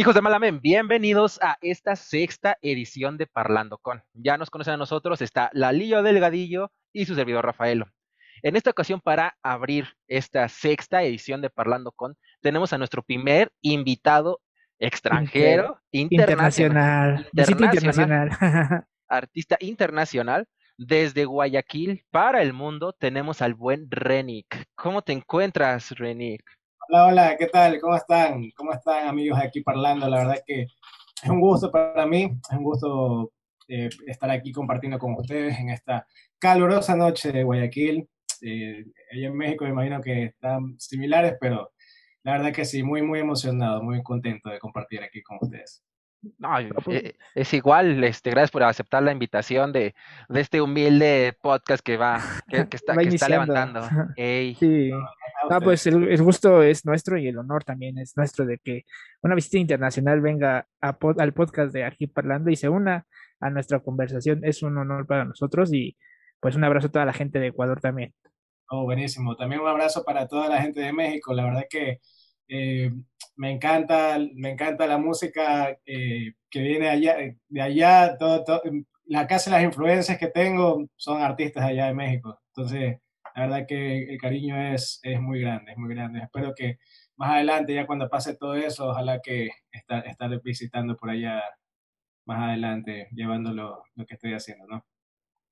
Hijos de Malamen, bienvenidos a esta sexta edición de Parlando con. Ya nos conocen a nosotros, está Lalillo Delgadillo y su servidor Rafaelo. En esta ocasión, para abrir esta sexta edición de Parlando con, tenemos a nuestro primer invitado extranjero, internacional, internacional, artista internacional. Desde Guayaquil para el mundo tenemos al buen Renick. ¿Cómo te encuentras, Renick? Hola, hola, ¿qué tal? ¿Cómo están? ¿Cómo están amigos aquí parlando? La verdad que es un gusto para mí, es un gusto eh, estar aquí compartiendo con ustedes en esta calurosa noche de Guayaquil. Eh, allá en México me imagino que están similares, pero la verdad que sí, muy, muy emocionado, muy contento de compartir aquí con ustedes. No, eh, es igual, este, gracias por aceptar la invitación de, de este humilde podcast que va, que, está, que está, levantando. Sí. Pues el, gusto es nuestro y el honor también es nuestro de que una visita internacional venga a al podcast de aquí parlando y se una a nuestra conversación. Es un honor para nosotros y pues un abrazo a toda la gente de Ecuador también. Oh, buenísimo. También un abrazo para toda la gente de México. La verdad que eh, me encanta, me encanta la música eh, que viene allá, de allá, todo, la casa de las influencias que tengo son artistas allá de México. Entonces, la verdad que el cariño es, muy grande, es muy grande. Espero que más adelante, ya cuando pase todo eso, ojalá que estar, visitando por allá más adelante, llevando lo, lo que estoy haciendo, ¿no?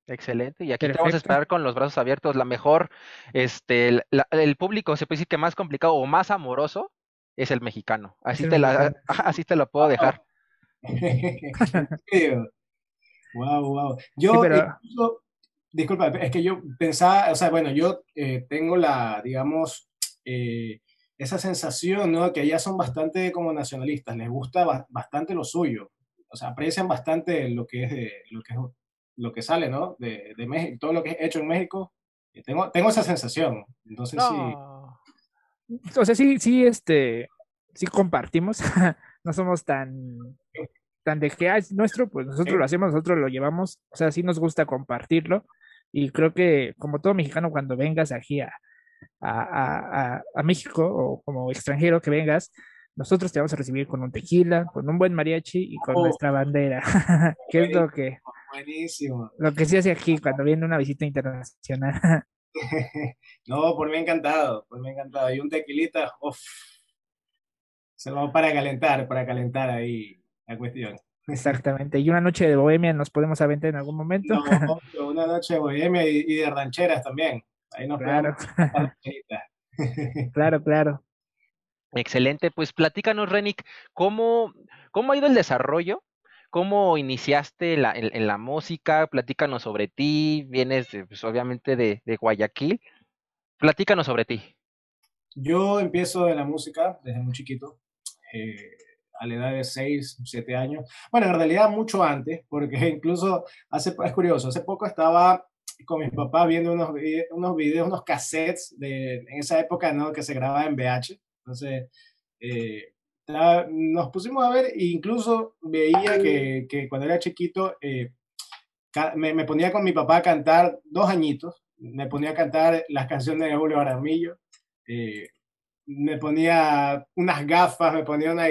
Excelente, y aquí te vamos a esperar con los brazos abiertos. La mejor, este, el, el, público se puede decir que más complicado o más amoroso es el mexicano. Así, te, La, así te lo puedo dejar. wow, wow. Yo, disculpa, es que yo pensaba, o sea, bueno, yo eh, tengo la, digamos, eh, esa sensación, ¿no? Que allá son bastante como nacionalistas, les gusta bastante lo suyo, o sea, aprecian bastante lo que es, lo que es lo que sale, ¿no? De, de, México, todo lo que es hecho en México. Tengo, tengo esa sensación. Entonces sí. O sea, sí, sí, este, sí compartimos. no somos tan, tan de que es nuestro, pues nosotros lo hacemos, nosotros lo llevamos. O sea, sí nos gusta compartirlo. Y creo que como todo mexicano, cuando vengas aquí a, a, a, a México o como extranjero que vengas, nosotros te vamos a recibir con un tequila, con un buen mariachi y con oh. nuestra bandera, que es lo que, buenísimo. lo que se hace aquí cuando viene una visita internacional. no, por mí encantado, por mí encantado. Y un tequilita, uff, se lo va para calentar, para calentar ahí la cuestión. Exactamente. Y una noche de bohemia nos podemos aventar en algún momento. No, una noche de bohemia y, de rancheras también. Ahí nos claro. claro, claro. Excelente, pues platícanos, Renick, ¿cómo, cómo ha ido el desarrollo? ¿Cómo iniciaste la, en, la música? Platícanos sobre ti, vienes pues, obviamente de, de, Guayaquil. Platícanos sobre ti. Yo empiezo en la música desde muy chiquito, eh, a la edad de 6, 7 años. Bueno, en realidad mucho antes, porque incluso hace, es curioso, hace poco estaba con mi papá viendo unos, unos videos, unos cassettes de, en esa época ¿no? que se grababa en VH entonces, eh, nos pusimos a ver e incluso veía que, que cuando era chiquito eh, me, me, ponía con mi papá a cantar dos añitos, me ponía a cantar las canciones de Julio Aramillo, eh, me ponía unas gafas, me ponía una,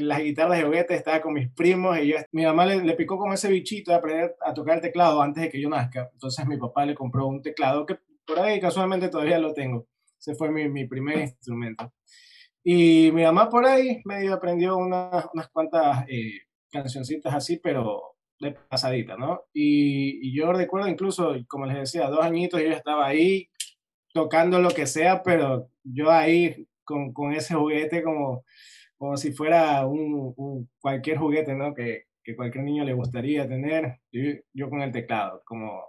las guitarras de juguete, estaba con mis primos y yo, mi mamá le, le, picó como ese bichito de aprender a tocar el teclado antes de que yo nazca. Entonces mi papá le compró un teclado que por ahí casualmente todavía lo tengo. Ese fue mi, mi primer instrumento. Y mi mamá por ahí medio aprendió unas, unas cuantas eh, cancioncitas así, pero de pasadita, ¿no? Y, y, yo recuerdo incluso, como les decía, dos añitos yo estaba ahí tocando lo que sea, pero yo ahí con, con ese juguete como, como si fuera un, un cualquier juguete, ¿no? Que, que, cualquier niño le gustaría tener, yo, yo con el teclado, como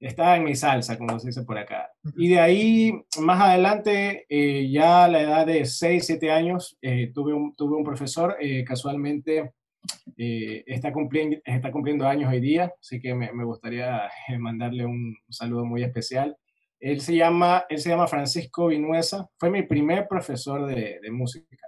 estaba en mi salsa, como se dice por acá. Y de ahí, más adelante, eh, ya a la edad de 6, 7 años, eh, tuve, un, tuve un profesor, eh, casualmente está, cumpliendo, está cumpliendo años hoy día, así que me, me gustaría mandarle un, saludo muy especial. Él se llama, él se llama Francisco Vinuesa, fue mi primer profesor de, de música.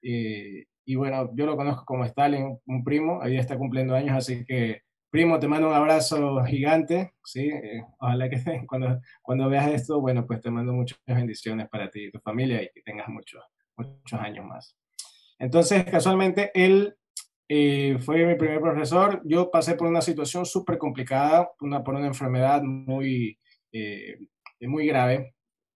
y bueno, yo lo conozco como Stalin, un primo, hoy día está cumpliendo años, así que Primo, te mando un abrazo gigante, ¿sí? Eh, ojalá que cuando, cuando veas esto, bueno, pues te mando muchas bendiciones para ti y tu familia y que tengas muchos, muchos años más. Entonces, casualmente, él eh, fue mi primer profesor. Yo pasé por una situación súper complicada, una, por una enfermedad muy, eh, muy grave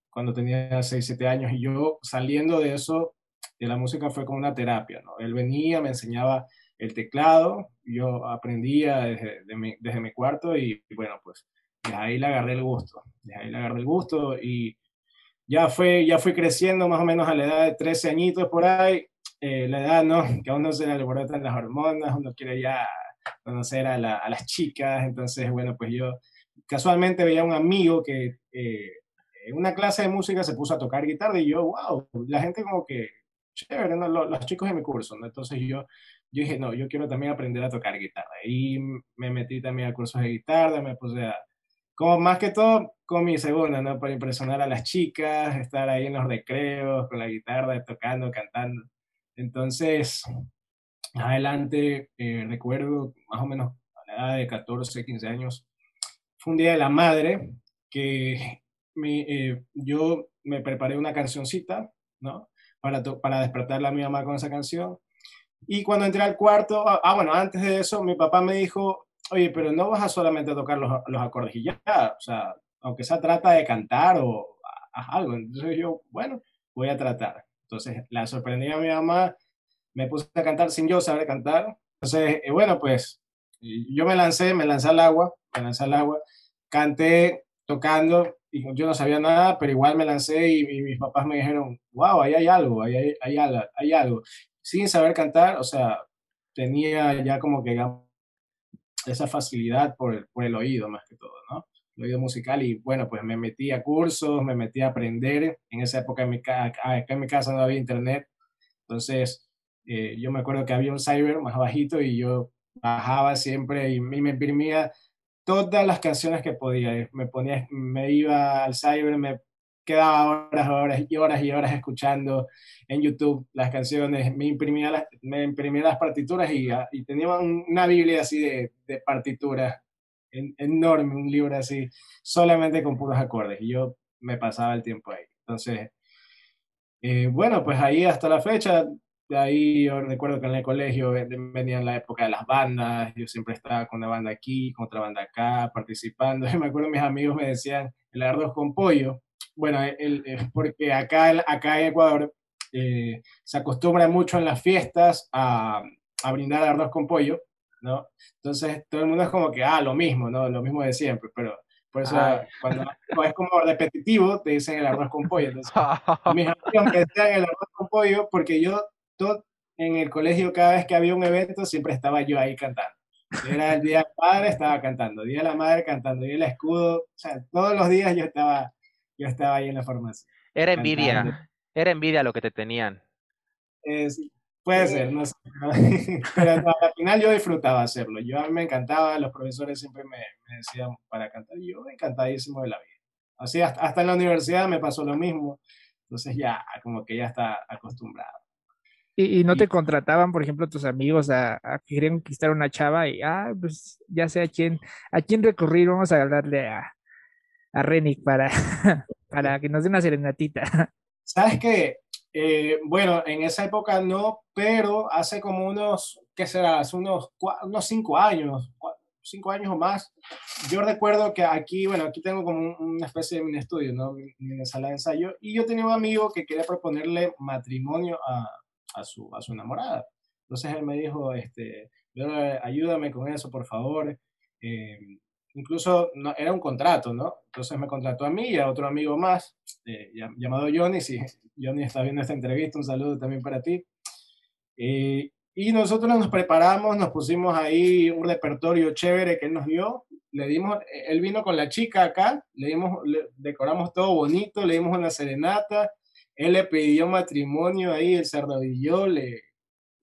cuando tenía 6, 7 años y yo saliendo de eso, de la música fue como una terapia, ¿no? Él venía, me enseñaba el teclado, yo aprendía desde, mi, desde mi, cuarto y, bueno, pues de ahí le agarré el gusto, de ahí le agarré el gusto y ya fue, ya fui creciendo más o menos a la edad de 13 añitos por ahí, eh, la edad, ¿no? Que aún no se le alborotan las hormonas, uno quiere ya conocer a, a, las chicas, entonces, bueno, pues yo casualmente veía a un amigo que en una clase de música se puso a tocar guitarra y yo, wow, la gente como que, chévere, ¿no? los, los, chicos de mi curso, ¿no? Entonces yo, yo dije, no, yo quiero también aprender a tocar guitarra. Y me metí también a cursos de guitarra, me puse a, como más que todo con mi segunda, ¿no? Para impresionar a las chicas, estar ahí en los recreos con la guitarra, tocando, cantando. Entonces, adelante, eh, recuerdo más o menos a la edad de 14, 15 años, fue un día de la madre que eh, yo me preparé una cancioncita, ¿no? Para, para despertarle a mi mamá con esa canción. Y cuando entré al cuarto, ah, ah, bueno, antes de eso, mi papá me dijo, oye, pero no vas a solamente tocar los, los acordes y ya, o sea, aunque sea trata de cantar o haz algo. Entonces yo, bueno, voy a tratar. Entonces la sorprendí a mi mamá, me puse a cantar sin yo saber cantar. Entonces, eh, bueno, pues yo me lancé, me lancé al agua, me lancé al agua, canté tocando y yo no sabía nada, pero igual me lancé y, mis papás me dijeron, wow, ahí hay algo, ahí hay, hay, hay algo. Sin saber cantar, o sea, tenía ya como que esa facilidad por el, por el oído más que todo, ¿no? El oído musical y bueno, pues me metí a cursos, me metí a aprender. En esa época en mi, acá en mi casa no había internet, entonces eh, yo me acuerdo que había un cyber más bajito y yo bajaba siempre y me imprimía todas las canciones que podía. Me, ponía, me iba al cyber, me quedaba horas, horas y horas y horas escuchando en YouTube las canciones, me imprimía las, me imprimía las partituras y, ah, y tenía una biblia así de, de partituras enorme, un libro así, solamente con puros acordes. Y yo me pasaba el tiempo ahí. Entonces, eh, bueno, pues ahí hasta la fecha de ahí yo recuerdo que en el colegio venía la época de las bandas, yo siempre estaba con una banda aquí, con otra banda acá, participando. Y me acuerdo mis amigos me decían el arroz con pollo. Bueno, el, porque acá, acá en Ecuador eh, se acostumbra mucho en las fiestas a, a brindar arroz con pollo, ¿no? Entonces todo el mundo es como que, ah, lo mismo, ¿no? Lo mismo de siempre, pero por eso cuando es como repetitivo te dicen el arroz con pollo. Entonces, mis amigos me decían el arroz con pollo porque yo en el colegio, cada vez que había un evento, siempre estaba yo ahí cantando. Era el Día del Padre, estaba cantando. Día de la Madre, cantando. Día del Escudo. O sea, todos los días yo estaba, yo estaba ahí en la formación. Era envidia. Era envidia lo que te tenían. puede ser, no sé. Pero, al final yo disfrutaba hacerlo. Yo a mí me encantaba, los profesores siempre me, me decían para cantar. Y yo encantadísimo de la vida. Así, hasta, hasta en la universidad me pasó lo mismo. Entonces ya, como que ya está acostumbrado. Y, no te contrataban, por ejemplo, tus amigos a, a que querían conquistar una chava y, ah, pues ya sé a quién, a quién recurrir, vamos a hablarle a, a Renick para, para que nos dé una serenatita. ¿Sabes qué? Eh, bueno, en esa época no, pero hace como unos, ¿qué será? Hace unos, unos cinco años, cinco años o más. Yo recuerdo que aquí, bueno, aquí tengo como una especie de mini estudio, ¿no? Mi sala de ensayo, y yo tenía un amigo que quería proponerle matrimonio a, a su, a su enamorada. Entonces él me dijo, este, ayúdame con eso, por favor. Eh, incluso no, era un contrato, ¿no? Entonces me contrató a mí y a otro amigo más, eh, llamado Johnny. Si Johnny está viendo esta entrevista, un saludo también para ti. Eh, y nosotros nos preparamos, nos pusimos ahí un repertorio chévere que él nos dio. Le dimos, él vino con la chica acá, le dimos, le decoramos todo bonito, le dimos una serenata, él le pidió matrimonio ahí, el se arrodilló, le,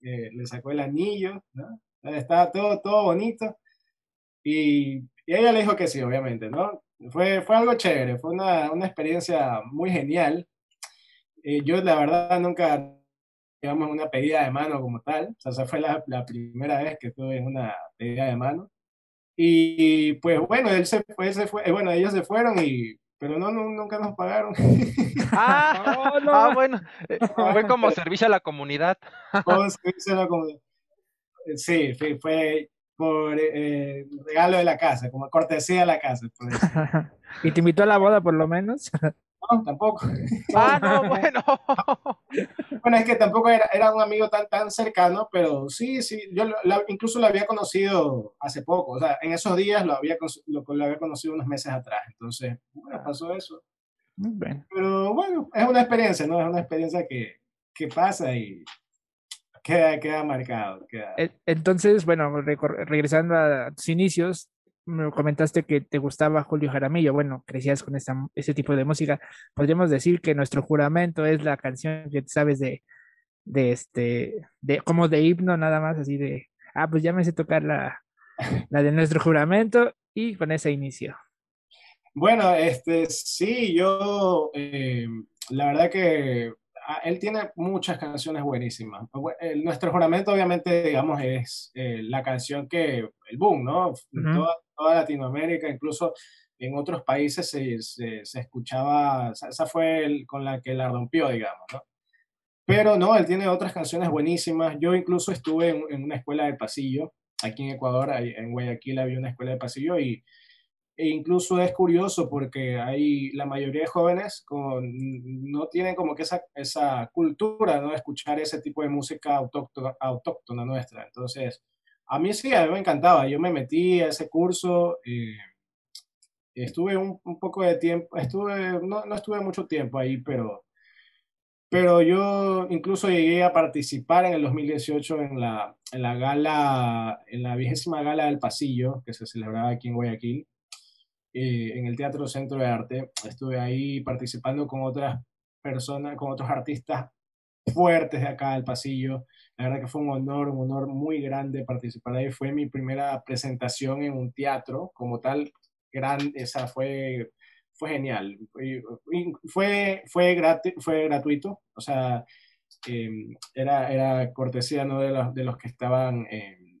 le, sacó el anillo, ¿no? Estaba todo, todo bonito. Y, y, ella le dijo que sí, obviamente, ¿no? Fue, fue algo chévere, fue una, una experiencia muy genial. Eh, yo, la verdad, nunca, digamos, una pedida de mano como tal. O sea, esa fue la, la primera vez que tuve una pedida de mano. Y pues bueno, él se fue, se fue, bueno, ellos se fueron y pero no, nunca nos pagaron. Ah, ah bueno, eh, fue como servicio a la comunidad. servicio a la comunidad. Sí, fue, por eh, regalo de la casa, como cortesía de la casa. ¿Y te invitó a la boda por lo menos? No, tampoco. Ah, no, bueno. Bueno, es que tampoco era, era un amigo tan, tan cercano, pero sí, sí, yo incluso lo había conocido hace poco, o sea, en esos días lo había, lo, había conocido unos meses atrás, entonces, bueno, pasó eso. Pero bueno, es una experiencia, ¿no? Es una experiencia que, que pasa y queda, queda marcado. Entonces, bueno, regresando a tus inicios, me comentaste que te gustaba Julio Jaramillo, bueno, crecías con esta, ese tipo de música. Podríamos decir que nuestro juramento es la canción que sabes de, de este, de, como de himno nada más, así de, ah, pues ya me sé tocar la, la de nuestro juramento y con ese inicio. Bueno, este, sí, yo, eh, la verdad que él tiene muchas canciones buenísimas. nuestro juramento, obviamente, digamos, es eh, la canción que, el boom, ¿no? toda Latinoamérica, incluso en otros países se, se, escuchaba, esa fue el, con la que la rompió, digamos, ¿no? Pero no, él tiene otras canciones buenísimas. Yo incluso estuve en, una escuela de pasillo, aquí en Ecuador, en Guayaquil había una escuela de pasillo y e incluso es curioso porque hay la mayoría de jóvenes no tienen como que esa, esa cultura, ¿no? De escuchar ese tipo de música autóctona, nuestra. Entonces, a mí sí, a mí me encantaba. Yo me metí a ese curso. Eh, estuve un, poco de tiempo, estuve, no, no, estuve mucho tiempo ahí, pero, pero yo incluso llegué a participar en el 2018 en la, en la gala, en la vigésima gala del pasillo que se celebraba aquí en Guayaquil, eh, en el Teatro Centro de Arte. Estuve ahí participando con otras personas, con otros artistas fuertes de acá del pasillo. La verdad que fue un honor, un honor muy grande participar ahí. Fue mi primera presentación en un teatro como tal. Gran, esa fue, fue genial. Fue, fue, fue gratuito, o sea, em, era, era cortesía ¿no? de, los, de los que estaban em,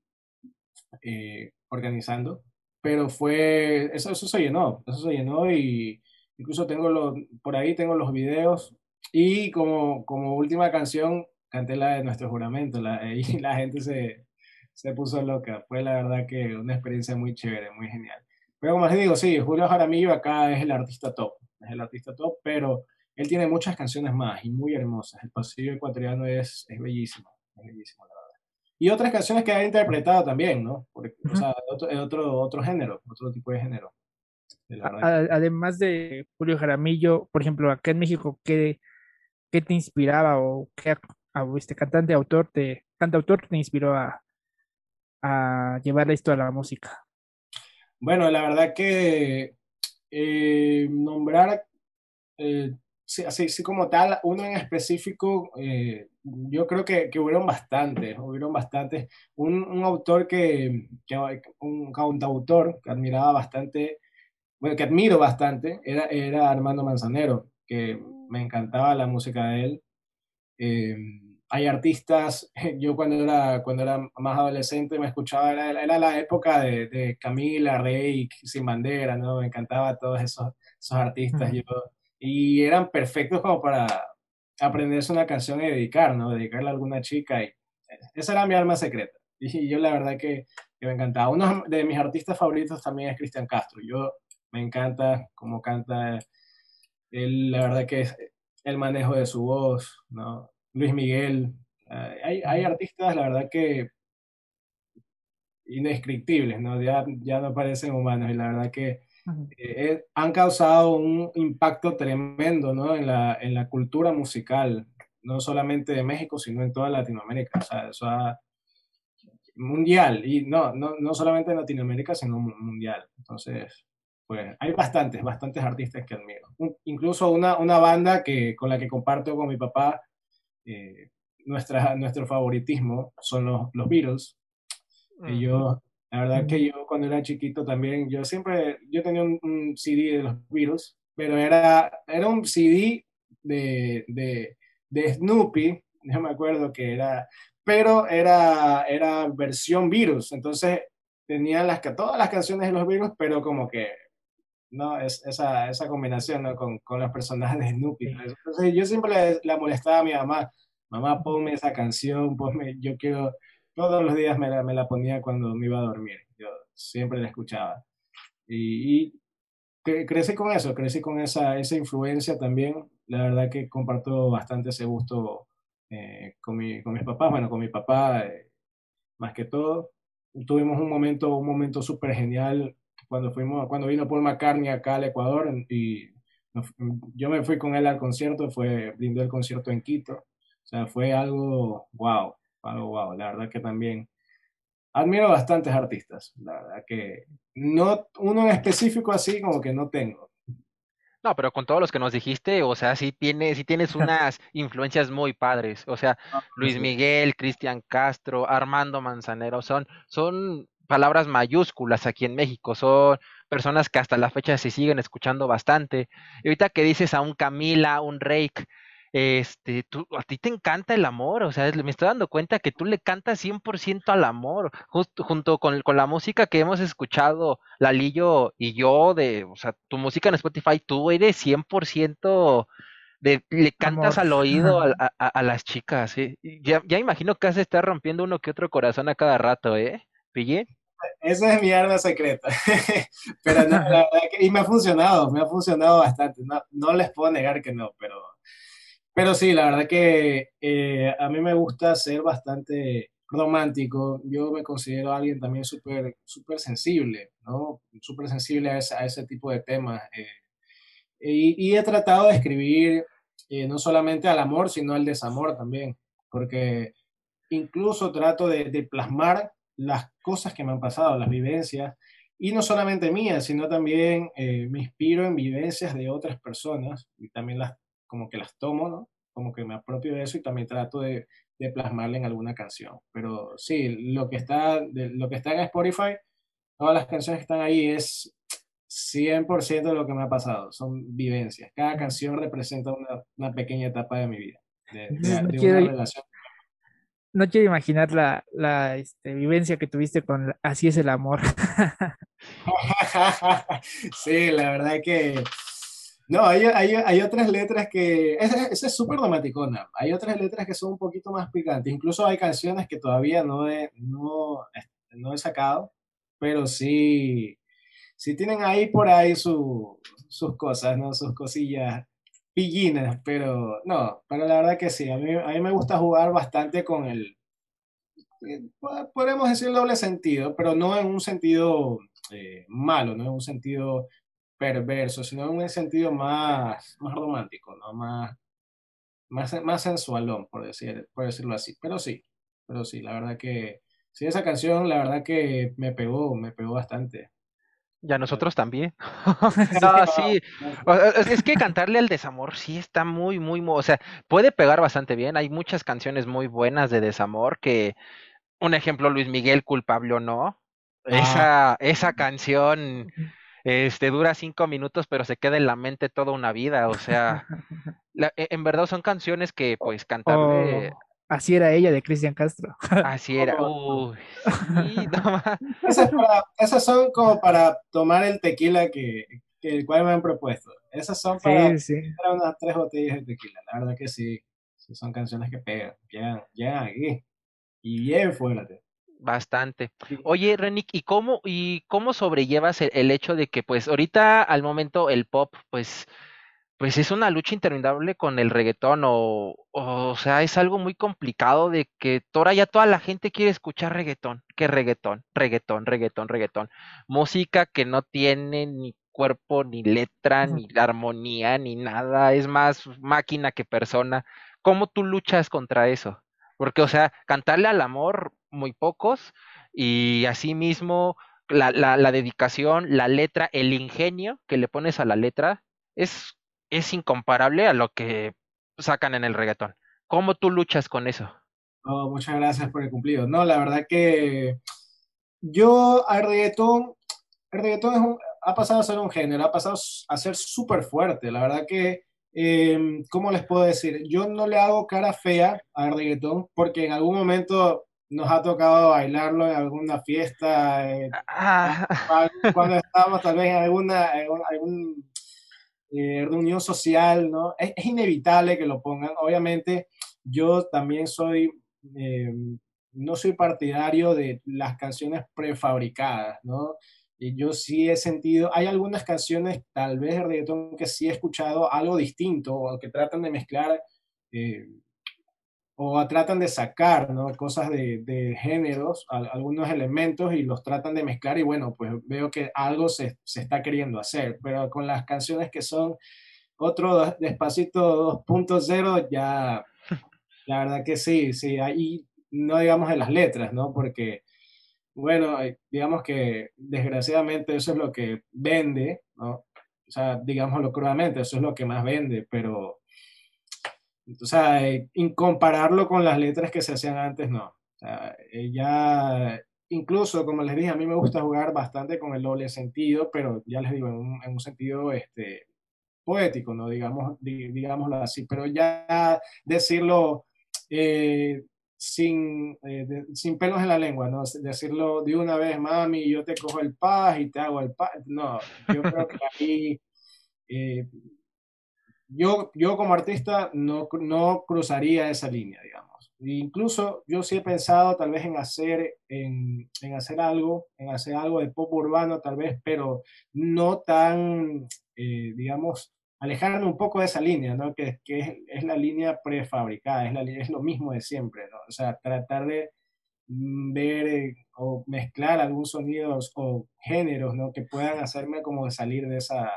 eh, organizando, pero fue, eso, eso se llenó, eso se llenó y incluso tengo los, por ahí tengo los videos y como, como última canción canté la de nuestro juramento la, y la gente se, se puso loca. Fue la verdad que una experiencia muy chévere, muy genial. Pero como les digo, sí, Julio Jaramillo acá es el artista top, es el artista top, pero él tiene muchas canciones más y muy hermosas. El pasillo ecuatoriano es, es bellísimo, es bellísimo. Y otras canciones que ha interpretado también, ¿no? Porque, O sea, otro, otro, otro género, otro tipo de género. Además de Julio Jaramillo, por ejemplo, acá en México, ¿qué, qué te inspiraba o qué este cantante autor te, cantautor te inspiró a, a llevar esto a la música? Bueno, la verdad que eh, nombrar eh, así, como tal, uno en específico, eh, yo creo que, que, hubieron bastantes, hubieron bastantes. Un, un autor que, que, un cantautor que admiraba bastante, bueno, que admiro bastante, era, era Armando Manzanero, que me encantaba la música de él. Eh, hay artistas, yo cuando era, cuando era más adolescente me escuchaba, era, era la época de, de, Camila, Rey, Sin Bandera, ¿no? Me encantaba todos esos, esos artistas. yo, y eran perfectos como para aprenderse una canción y dedicar, ¿no? Dedicarle a alguna chica. Y esa era mi alma secreta. Y yo la verdad que, que me encantaba. Uno de mis artistas favoritos también es Cristian Castro. Yo me encanta cómo canta. Él, la verdad que es el manejo de su voz, ¿no? Luis Miguel. Eh, hay, hay, artistas, la verdad que indescriptibles, ¿no? Ya, ya no parecen humanos y la verdad que eh, han causado un impacto tremendo, ¿no? En la, en la cultura musical, no solamente de México, sino en toda Latinoamérica. O sea, eso ha, mundial, y no, no, no solamente en Latinoamérica, sino mundial. Entonces, pues hay bastantes, bastantes artistas que admiro. incluso una, una banda que, con la que comparto con mi papá eh, nuestra, nuestro favoritismo son los, los Beatles. Yo, la verdad que yo cuando era chiquito también, yo siempre, yo tenía un, CD de los Beatles, pero era, era un CD de, de, de Snoopy, no me acuerdo que era, pero era, era versión virus, entonces tenía las, todas las canciones de los virus, pero como que ¿no? Es, esa, esa combinación, ¿no? Con, con los personajes de Snoopy. Entonces, yo siempre la molestaba a mi mamá, mamá, ponme esa canción, ponme, yo quiero, todos los días me la, me la ponía cuando me iba a dormir, yo siempre la escuchaba. Y, y crecí con eso, crecí con esa, esa influencia también, la verdad que comparto bastante ese gusto eh, con, mi, con mis papás, bueno, con mi papá eh, más que todo. Tuvimos un momento, un momento súper genial cuando, fuimos, cuando vino Paul McCartney acá al Ecuador y yo me fui con él al concierto, fue, brindó el concierto en Quito. O sea, fue algo wow, algo wow. La verdad que también admiro bastantes artistas. La verdad que no, uno en específico así como que no tengo. No, pero con todos los que nos dijiste, o sea, sí, tiene, sí tienes unas influencias muy padres. O sea, ah, Luis Miguel, Cristian Castro, Armando Manzanero, son, son palabras mayúsculas aquí en México, son personas que hasta la fecha se siguen escuchando bastante. Y ahorita que dices a un Camila, un Rake, este, tú, a ti te encanta el amor, o sea, me estoy dando cuenta que tú le cantas 100% al amor, justo junto con, con, la música que hemos escuchado, Lalillo y yo, de, o sea, tu música en Spotify, tú eres 100% de, le cantas al oído a, a, a, las chicas, ¿eh? ya, ya imagino que has de estar rompiendo uno que otro corazón a cada rato, ¿eh? ¿Pillé? Esa es mi arma secreta. pero no, la verdad que, y me ha funcionado, me ha funcionado bastante. No, no les puedo negar que no, pero pero sí, la verdad que eh, a mí me gusta ser bastante romántico. Yo me considero alguien también súper super sensible, ¿no? Súper sensible a, a, ese tipo de temas. Eh, y, y, he tratado de escribir eh, no solamente al amor, sino al desamor también, porque incluso trato de, de, plasmar las cosas que me han pasado, las vivencias, y no solamente mías, sino también me inspiro en vivencias de otras personas y también las como que las tomo, ¿no? Como que me apropio de eso y también trato de, de plasmarla en alguna canción. Pero sí, lo que, está, de, lo que está en Spotify, todas las canciones que están ahí es 100% de lo que me ha pasado, son vivencias. Cada canción representa una, una pequeña etapa de mi vida, de, de, no de quiero, una relación. No quiero imaginar la, la este, vivencia que tuviste con Así es el amor. sí, la verdad que no, hay, hay, hay, otras letras que... Esa, es súper dramaticona. Hay otras letras que son un poquito más picantes. Incluso hay canciones que todavía no he, no, no he sacado, pero sí, sí tienen ahí por ahí su, sus cosas, ¿no? Sus cosillas pillinas, pero no, pero la verdad que sí. A mí, a mí me gusta jugar bastante con el... Eh, podemos decir doble sentido, pero no en un sentido eh, malo, no en un sentido perverso, sino en un sentido más, más romántico, ¿no? Más, más, más sensualón, por, decir, por decirlo así. Pero sí, pero sí, la verdad que, sí, esa canción, la verdad que me pegó, me pegó bastante. Y a nosotros también. no, sí. Es que cantarle al desamor sí está muy, muy, o sea, puede pegar bastante bien. Hay muchas canciones muy buenas de desamor que, un ejemplo, Luis Miguel, culpable o no. Esa, ah. esa canción este, dura cinco minutos, pero se queda en la mente toda una vida, o sea, la, e, en verdad son canciones que pues cantarle... Oh, así era ella de Cristian Castro. Así era, uy, sí, no esas, para, esas, son como para tomar el tequila que, que el cual me han propuesto. Esas son para, sí, sí. para unas tres botellas de tequila, la verdad que sí, sí son canciones que pegan, llegan, llegan aquí, y bien fuerte. Bastante. Oye, Renik, ¿y cómo, y cómo sobrellevas el, el, hecho de que, pues, ahorita al momento el pop, pues, pues es una lucha interminable con el reggaetón, o, o, o sea, es algo muy complicado de que ahora ya toda la gente quiere escuchar reggaetón, que reggaetón, reggaetón, reggaetón, reggaetón. Música que no tiene ni cuerpo, ni letra, ni armonía, ni nada, es más máquina que persona. ¿Cómo tú luchas contra eso? Porque, o sea, cantarle al amor, muy pocos, y asimismo la, la, la dedicación, la letra, el ingenio que le pones a la letra es, es incomparable a lo que sacan en el reggaetón. ¿Cómo tú luchas con eso? Oh, muchas gracias por el cumplido. No, la verdad que yo al reggaetón, el reggaetón es un, ha pasado a ser un género, ha pasado a ser súper fuerte. La verdad que eh, ¿cómo les puedo decir? Yo no le hago cara fea al reggaetón porque en algún momento nos ha tocado bailarlo en alguna fiesta, eh, ah. cuando estamos tal vez en alguna, algún, eh, reunión social, ¿no? Es, inevitable que lo pongan. Obviamente, yo también soy, eh, no soy partidario de las canciones prefabricadas, ¿no? Y yo sí he sentido, hay algunas canciones, tal vez de reggaetón, que sí he escuchado algo distinto, o que tratan de mezclar o tratan de sacar ¿no? cosas de, de géneros, algunos elementos y los tratan de mezclar y bueno, pues veo que algo se, se, está queriendo hacer, pero con las canciones que son otro despacito 2.0 ya, la verdad que sí, sí, ahí no digamos en las letras, ¿no? Porque, bueno, eh, digamos que desgraciadamente eso es lo que vende, ¿no? O sea, digámoslo crudamente, eso es lo que más vende, pero o sea, eh, compararlo con las letras que se hacían antes, no. O sea, ya, incluso, como les dije, a mí me gusta jugar bastante con el doble sentido, pero ya les digo, en un, sentido este, poético, ¿no? Digamos, digámoslo así, pero ya decirlo eh, sin, eh, sin pelos en la lengua, ¿no? Decirlo de una vez, mami, yo te cojo el paz y te hago el paz. No, yo creo que ahí yo, yo como artista no, no cruzaría esa línea, digamos. incluso yo sí he pensado tal vez en hacer, en, en, hacer algo, en hacer algo de pop urbano tal vez, pero no tan, eh, digamos, alejarme un poco de esa línea, ¿no? Que, que es, la línea prefabricada, es, la, es lo mismo de siempre, ¿no? O sea, tratar de mm, ver eh, o mezclar algunos sonidos o géneros, ¿no? Que puedan hacerme como salir de esa,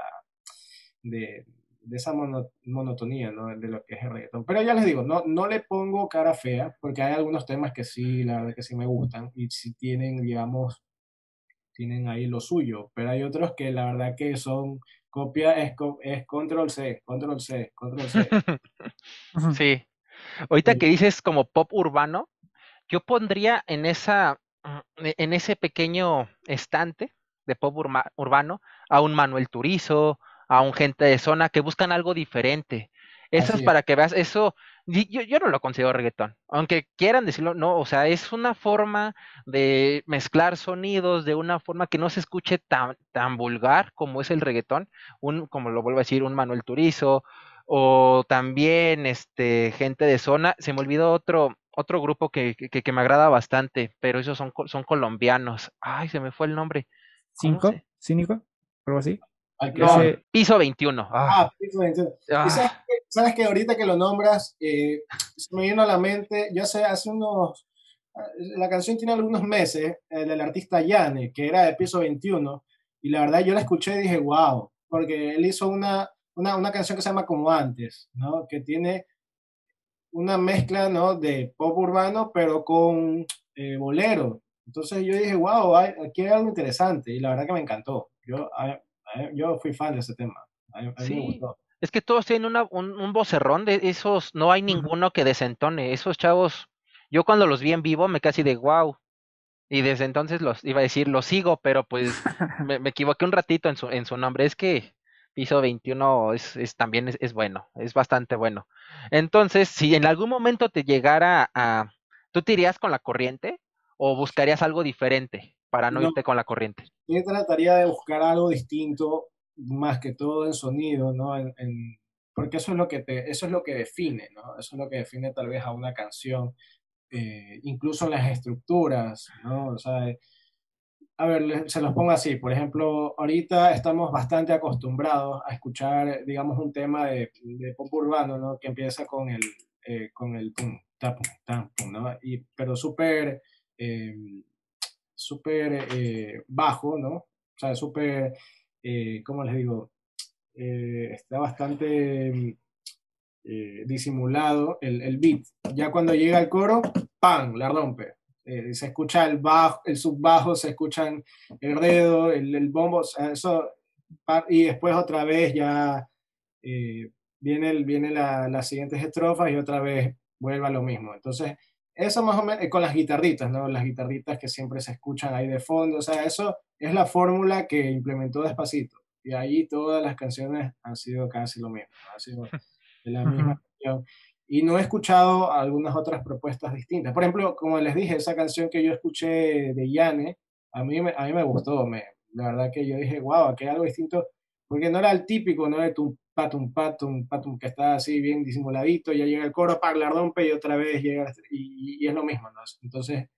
de, de esa monotonía, ¿no? De lo que es el reggaetón. Pero ya les digo, no, no le pongo cara fea, porque hay algunos temas que sí, la verdad que sí me gustan, y sí tienen, digamos, tienen ahí lo suyo, pero hay otros que la verdad que son copia, es, es control C, control C, control C. sí. Ahorita que dices como pop urbano, yo pondría en esa, en ese pequeño estante de pop urbano a un Manuel Turizo, a un gente de zona que buscan algo diferente. Eso es para que veas, eso, yo, yo no lo considero reggaetón, aunque quieran decirlo, no, o sea, es una forma de mezclar sonidos de una forma que no se escuche tan, tan vulgar como es el reggaetón, un, como lo vuelvo a decir, un Manuel Turizo, o también este gente de zona, se me olvidó otro, otro grupo que, que, que me agrada bastante, pero esos son, son colombianos. Ay, se me fue el nombre. ¿Cinco? ¿Cínico? ¿Algo así? Piso 21. Ah, ah piso 21. Ah. sabes, que, ahorita que lo nombras, eh, se me vino a la mente, yo sé, hace unos, la canción tiene algunos meses, eh, del artista Yane, que era de piso 21, y la verdad yo la escuché y dije, wow, porque él hizo una, una, una canción que se llama Como Antes, ¿no? Que tiene una mezcla, ¿no? De pop urbano, pero con eh, bolero. Entonces yo dije, wow, aquí hay algo interesante, y la verdad que me encantó. Yo, yo fui fan de ese tema. sí. Es que todos tienen una, un, un, vocerrón de esos, no hay ninguno que desentone. Esos chavos, yo cuando los vi en vivo me casi de wow. Y desde entonces los iba a decir, los sigo, pero pues me, equivoqué un ratito en su, en su nombre. Es que piso 21 es, es también es, es, bueno, es bastante bueno. Entonces, si en algún momento te llegara a, ¿tú te irías con la corriente o buscarías algo diferente? Para no, irte con la corriente. Yo trataría de buscar algo distinto, más que todo en sonido, ¿no? En, porque eso es, lo que te, eso es lo que define, ¿no? Eso es lo que define tal vez a una canción, eh, incluso en las estructuras, ¿no? O sea, a ver, se los pongo así, por ejemplo, ahorita estamos bastante acostumbrados a escuchar, digamos, un tema de, de pop urbano, ¿no? Que empieza con el, eh, con el pum, tap, pum, pum, ¿no? Y, pero súper... Eh, súper eh, bajo, ¿no? O sea, súper, eh, ¿cómo les digo? Eh, está bastante disimulado el, el, beat. Ya cuando llega el coro, ¡pam! La rompe. se escucha el bajo, el subbajo, se escuchan el dedo, el, el bombo, eso, y después otra vez ya viene, el, viene la, las siguientes estrofas y otra vez vuelve a lo mismo. Entonces, eso más o menos, con las guitarritas, ¿no? Las guitarritas que siempre se escuchan ahí de fondo, o sea, eso es la fórmula que implementó Despacito. Y ahí todas las canciones han sido casi lo mismo, han sido de la misma canción. y no he escuchado algunas otras propuestas distintas. Por ejemplo, como les dije, esa canción que yo escuché de Yane, a mí me, a mí me gustó, me, la verdad que yo dije, wow, aquí hay algo distinto, porque no era el típico, no de tum patum patum patum que está así bien disimuladito, ya llega el coro, la rompe y otra vez llega, y, y es lo mismo, ¿no? Entonces,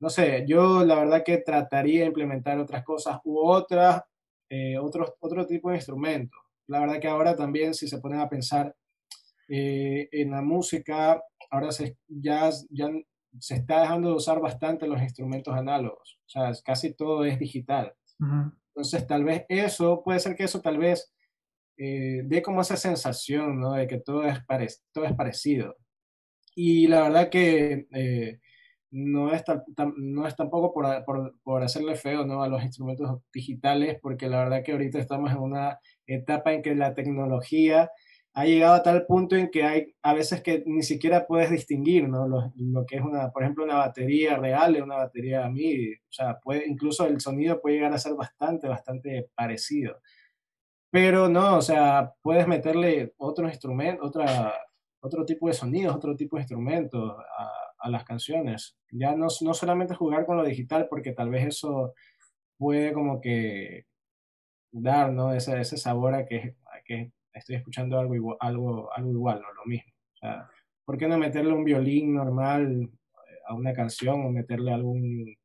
no sé, yo la verdad que trataría de implementar otras cosas u otras, eh, otros, otro tipo de instrumentos. La verdad que ahora también, si se ponen a pensar eh, en la música, ahora se, ya, ya se está dejando de usar bastante los instrumentos análogos. O sea, casi todo es digital. Entonces, tal vez eso, puede ser que eso tal vez eh, dé como esa sensación, ¿no? De que todo es, todo es parecido. Y la verdad que eh, no, es no es tampoco por, por, por, hacerle feo ¿no? a los instrumentos digitales, porque la verdad que ahorita estamos en una etapa en que la tecnología ha llegado a tal punto en que hay a veces que ni siquiera puedes distinguir, ¿no? Lo, que es una, por ejemplo, una batería real de una batería MIDI. O sea, puede, incluso el sonido puede llegar a ser bastante, bastante parecido. Pero no, o sea, puedes meterle otro instrumento, otra, otro tipo de sonidos, otro tipo de instrumentos a, las canciones. Ya no, no solamente jugar con lo digital, porque tal vez eso puede como que dar, ¿no? Ese, ese sabor a que, estoy escuchando algo igual, algo, algo igual, no lo mismo. O sea, ¿por qué no meterle un violín normal a una canción o meterle algún,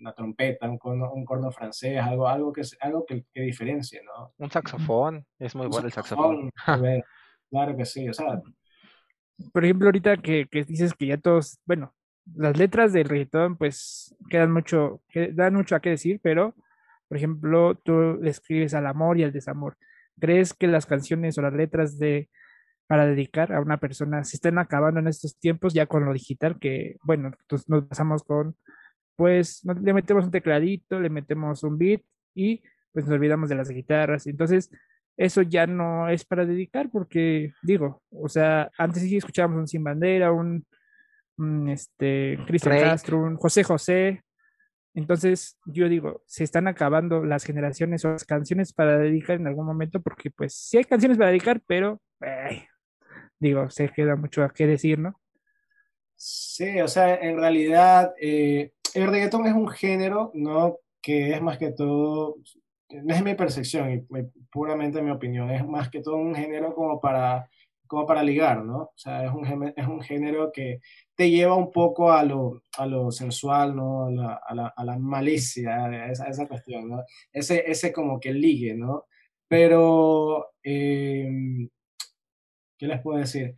una trompeta, un corno, un corno francés, algo, algo, que, algo que, que diferencie, ¿no? Un saxofón, es muy bueno el saxofón. claro que sí, o sea. Por ejemplo, ahorita que, que dices que ya todos, bueno, las letras del reggaetón pues quedan mucho, que dan mucho a qué decir, pero, por ejemplo, tú le escribes al amor y al desamor. ¿Crees que las canciones o las letras de para dedicar a una persona se están acabando en estos tiempos ya con lo digital que, bueno, pues nos pasamos con, pues le metemos un tecladito, le metemos un beat y pues nos olvidamos de las guitarras. Entonces, eso ya no es para dedicar porque, digo, o sea, antes sí escuchábamos un Sin Bandera, un, este, Cristian Castro, un José José, entonces, yo digo, se están acabando las generaciones o las canciones para dedicar en algún momento, porque pues sí hay canciones para dedicar, pero digo, se queda mucho a qué decir, ¿no? Sí, o sea, en realidad eh, el reggaetón es un género, ¿no? Que es más que todo, no es mi percepción y puramente mi opinión, es más que todo un género como para como para ligar, ¿no? O sea, es un, es un género que te lleva un poco a lo, a lo sensual, ¿no? A la, a la, a la malicia, esa, esa, cuestión, ¿no? Ese, ese como que ligue, ¿no? Pero, eh, ¿qué les puedo decir?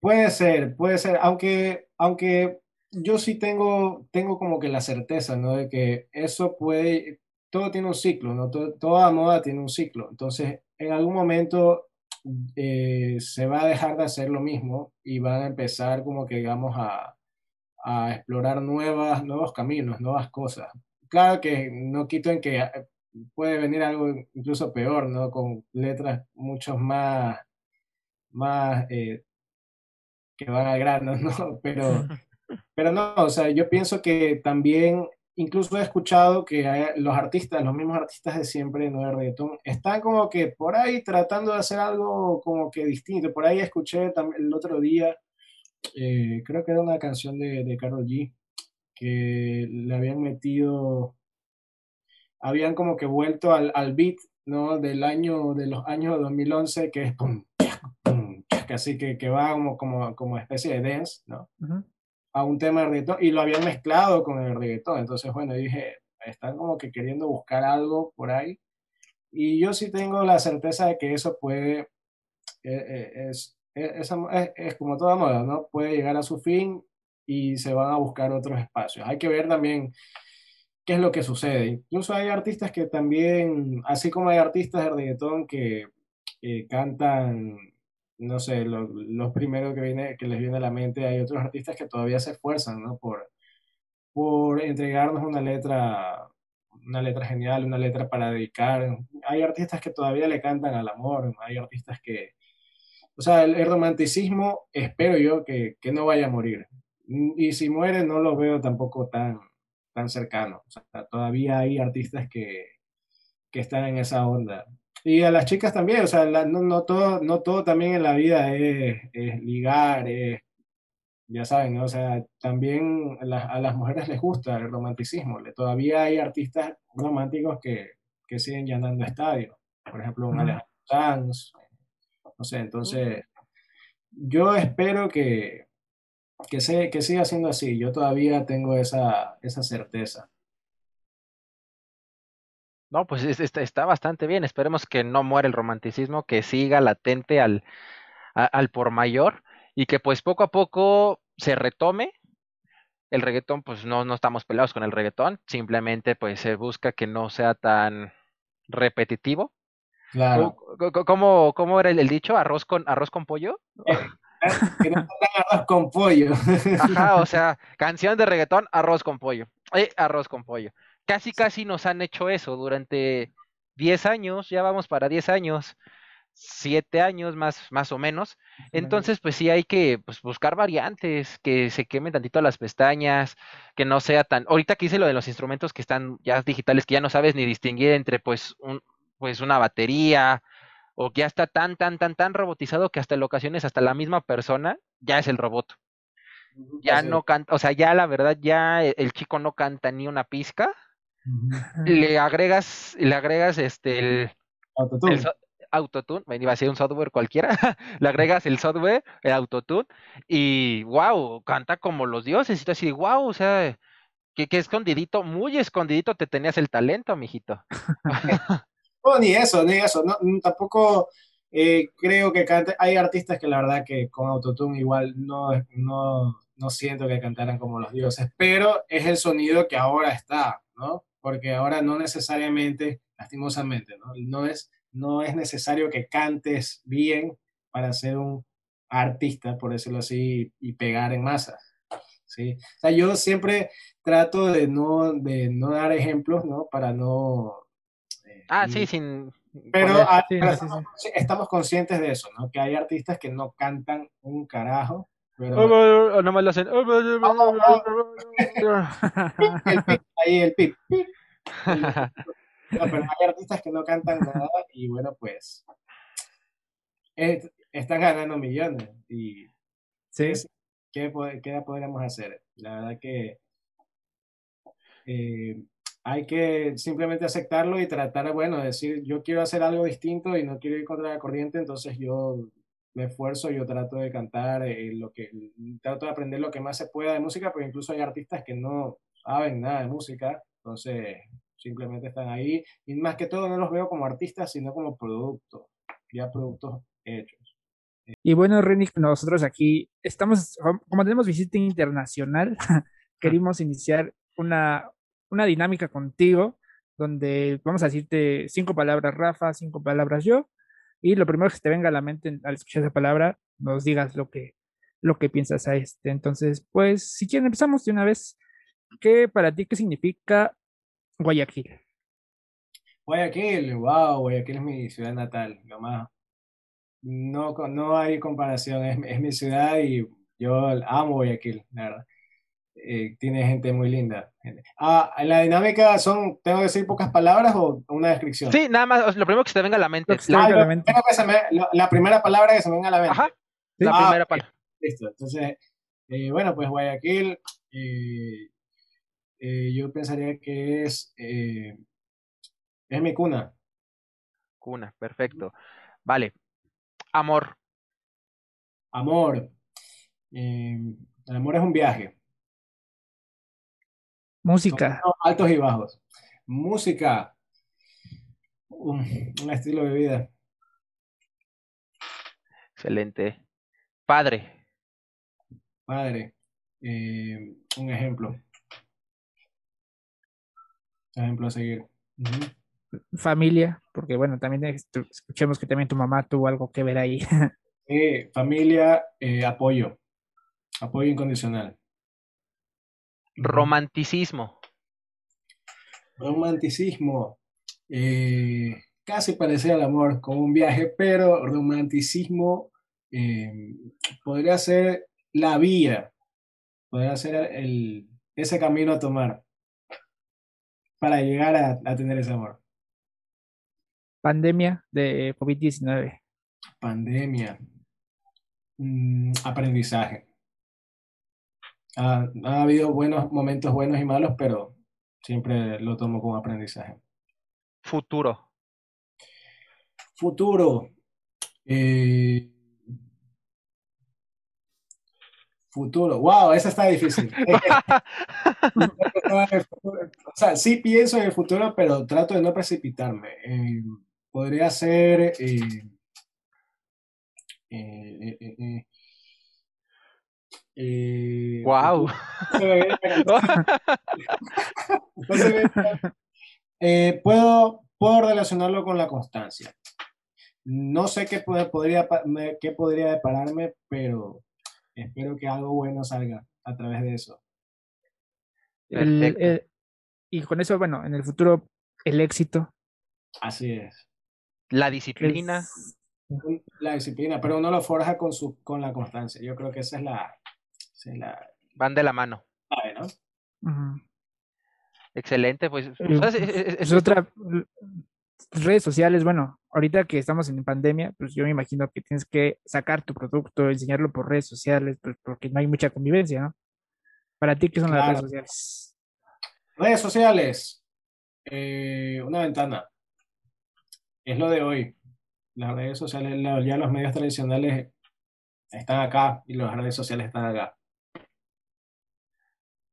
Puede ser, puede ser, aunque, aunque yo sí tengo, tengo como que la certeza, ¿no? De que eso puede, todo tiene un ciclo, ¿no? toda moda tiene un ciclo. Entonces, en algún momento eh, se va a dejar de hacer lo mismo y van a empezar como que digamos a, explorar nuevas, nuevos caminos, nuevas cosas. Claro que no quito en que eh, puede venir algo incluso peor, ¿no? Con letras mucho más, más eh, que van al grano, ¿no? Pero, pero no, o sea, yo pienso que también incluso he escuchado que los artistas, los mismos artistas de siempre, no de reggaetón, están como que por ahí tratando de hacer algo como que distinto. Por ahí escuché también el otro día, eh, creo que era una canción de, de Karol G, que le habían metido, habían como que vuelto al, al beat, ¿no? Del año, de los años 2011, que es pum, pum, así que, que va como, como, como especie de dance, ¿no? a un tema de reggaetón y lo habían mezclado con el reggaetón. Entonces, bueno, dije, están como que queriendo buscar algo por ahí. Y yo sí tengo la certeza de que eso puede, eh, eh, es, es, es, como toda moda, ¿no? Puede llegar a su fin y se van a buscar otros espacios. Hay que ver también qué es lo que sucede. Incluso hay artistas que también, así como hay artistas de reggaetón que eh, cantan no sé, los primeros que, viene, que les viene a la mente, hay otros artistas que todavía se esfuerzan, ¿no? Por, por entregarnos una letra, una letra genial, una letra para dedicar. Hay artistas que todavía le cantan al amor, hay artistas que... O sea, el, romanticismo espero yo que, que, no vaya a morir. Y si muere no lo veo tampoco tan, tan cercano. O sea, todavía hay artistas que, que están en esa onda. Y a las chicas también, o sea, no, no, todo, no todo también en la vida es, ligar, ya saben, ¿no? O sea, también a las mujeres les gusta el romanticismo. Todavía hay artistas románticos que, que siguen llenando estadios. Por ejemplo, un Alejandro Sanz, no sé, entonces yo espero que, que, se, que siga siendo así. Yo todavía tengo esa, esa certeza. No, pues está, bastante bien. Esperemos que no muera el romanticismo, que siga latente al, al por mayor y que pues poco a poco se retome. El reggaetón, pues no, no estamos peleados con el reggaetón, simplemente pues se busca que no sea tan repetitivo. Claro. ¿Cómo, cómo era el, dicho? ¿Arroz con, arroz con pollo? Eh, que no arroz con pollo. Ajá, o sea, canción de reggaetón, arroz con pollo. Eh, arroz con pollo casi casi nos han hecho eso durante 10 años, ya vamos para 10 años, 7 años más, más o menos. Entonces, pues sí hay que pues, buscar variantes, que se quemen tantito las pestañas, que no sea tan... Ahorita que hice lo de los instrumentos que están ya digitales, que ya no sabes ni distinguir entre pues, un, pues una batería, o que ya está tan, tan, tan, tan robotizado que hasta en ocasiones hasta la misma persona ya es el robot. Ya no canta, o sea, ya la verdad, ya el chico no canta ni una pizca, le agregas, le agregas este el autotune, el autotune, iba a ser un software cualquiera, le agregas el software, el autotune, y wow, canta como los dioses, y tú así, wow, o sea, que, que escondidito, muy escondidito te tenías el talento, mijito. no, ni eso, ni eso, no, tampoco eh, creo que cante, hay artistas que la verdad que con autotune igual no, no, no siento que cantaran como los dioses, pero es el sonido que ahora está, ¿no? Porque ahora no necesariamente, lastimosamente, ¿no? No, es, no es necesario que cantes bien para ser un artista, por decirlo así, y pegar en masa. ¿sí? O sea, yo siempre trato de no, de no dar ejemplos, ¿no? Para no... Eh, ah, sí, sin... Pero, estamos, conscientes de eso, ¿no? Que hay artistas que no cantan un carajo, pero... no me lo hacen. el pip, ahí el pip. No, pero hay artistas que no cantan nada y bueno, pues están ganando millones. Y sí. ¿qué, ¿qué, podríamos hacer? La verdad que eh, hay que simplemente aceptarlo y tratar, bueno, decir, yo quiero hacer algo distinto y no quiero ir contra la corriente, entonces yo me esfuerzo, yo trato de cantar eh, lo que, trato de aprender lo que más se pueda de música, pero incluso hay artistas que no saben nada de música, entonces simplemente están ahí y más que todo no los veo como artistas, sino como productos, ya productos hechos. Y bueno, Renick, nosotros aquí estamos, como tenemos visita internacional, queremos iniciar una, una dinámica contigo donde vamos a decirte cinco palabras Rafa, cinco palabras yo, y lo primero que te venga a la mente al escuchar esa palabra, nos digas lo que, lo que piensas a este. Entonces, pues, si quieren, empezamos de una vez. ¿Qué para ti, qué significa Guayaquil? Guayaquil, wow, Guayaquil es mi ciudad natal, nomás. No, no hay comparación, es, es mi ciudad y yo amo Guayaquil, la verdad. Eh, tiene gente muy linda. Ah, la dinámica son, ¿tengo que decir pocas palabras o una descripción? Sí, nada más, lo primero que se te venga a la mente. la, primera palabra que se me venga a la mente. Ajá, la ah, primera palabra. Listo, entonces, eh, bueno, pues Guayaquil, eh, yo pensaría que es, es mi cuna. Cuna, perfecto. Vale. Amor. Amor. el amor es un viaje. Música. Altos y bajos. Música. Un, estilo de vida. Excelente. Padre. Padre. Eh, un ejemplo. Ejemplo a seguir. Familia, porque bueno, también escuchemos que también tu mamá tuvo algo que ver ahí. Sí, familia, eh, apoyo. Apoyo incondicional. Romanticismo. Romanticismo. Eh, casi parece al amor, como un viaje, pero romanticismo eh, podría ser la vía, podría ser el, ese camino a tomar para llegar a, tener ese amor. pandemia de COVID-19. Pandemia. Mm, aprendizaje. Ha, ha habido buenos momentos buenos y malos, pero siempre lo tomo como aprendizaje. Futuro. Futuro. Eh, futuro. Wow, esa está difícil. o sea, sí pienso en el futuro, pero trato de no precipitarme. Eh, podría ser. Eh, eh, eh, eh, eh, Wow. se viene- no se Eh, puedo, puedo relacionarlo con la constancia. No sé qué puede- podría, qué podría depararme, pero espero que algo bueno salga a través de eso. El- el- y con eso, bueno, en el futuro, el éxito. Así es. La disciplina. es- La disciplina, pero uno lo forja con, su, con la constancia. Yo creo que esa es la, la Van de la mano. Excelente, pues. Eh, ¿sabes? Es- es- pues es- otra, redes sociales, bueno, ahorita que estamos en pandemia, pues yo me imagino que tienes que sacar tu producto, enseñarlo por redes sociales, pues porque no hay mucha convivencia, ¿no? Para ti, ¿qué son las redes sociales? Redes sociales. eh, una ventana. Es lo de hoy. Las redes sociales, la- ya los medios tradicionales están acá y las redes sociales están acá.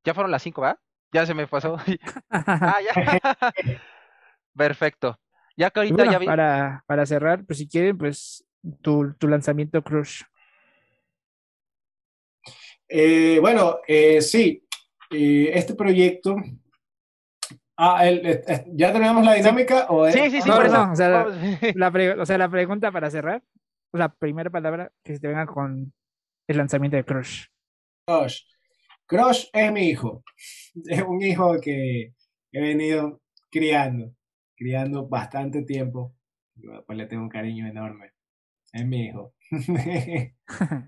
Ya fueron las cinco, ¿va? Ya se me pasó. Ah, ya. Perfecto. Ya que ahorita bueno, ya vi. para, para cerrar, pues si quieren, pues tu, tu lanzamiento Crush. Eh, bueno, eh, sí, eh, este proyecto. Ah, el- el- el- ¿ya tenemos la dinámica? O es- Sí, sí, sí, No, por no, eso. no, o sea. La pre- o sea, la pregunta para cerrar, la primera palabra que se te venga con el lanzamiento de Crush. Crush. Crush es mi hijo. Es un hijo que he venido criando, criando bastante tiempo. Pues le tengo un cariño enorme. Es mi hijo.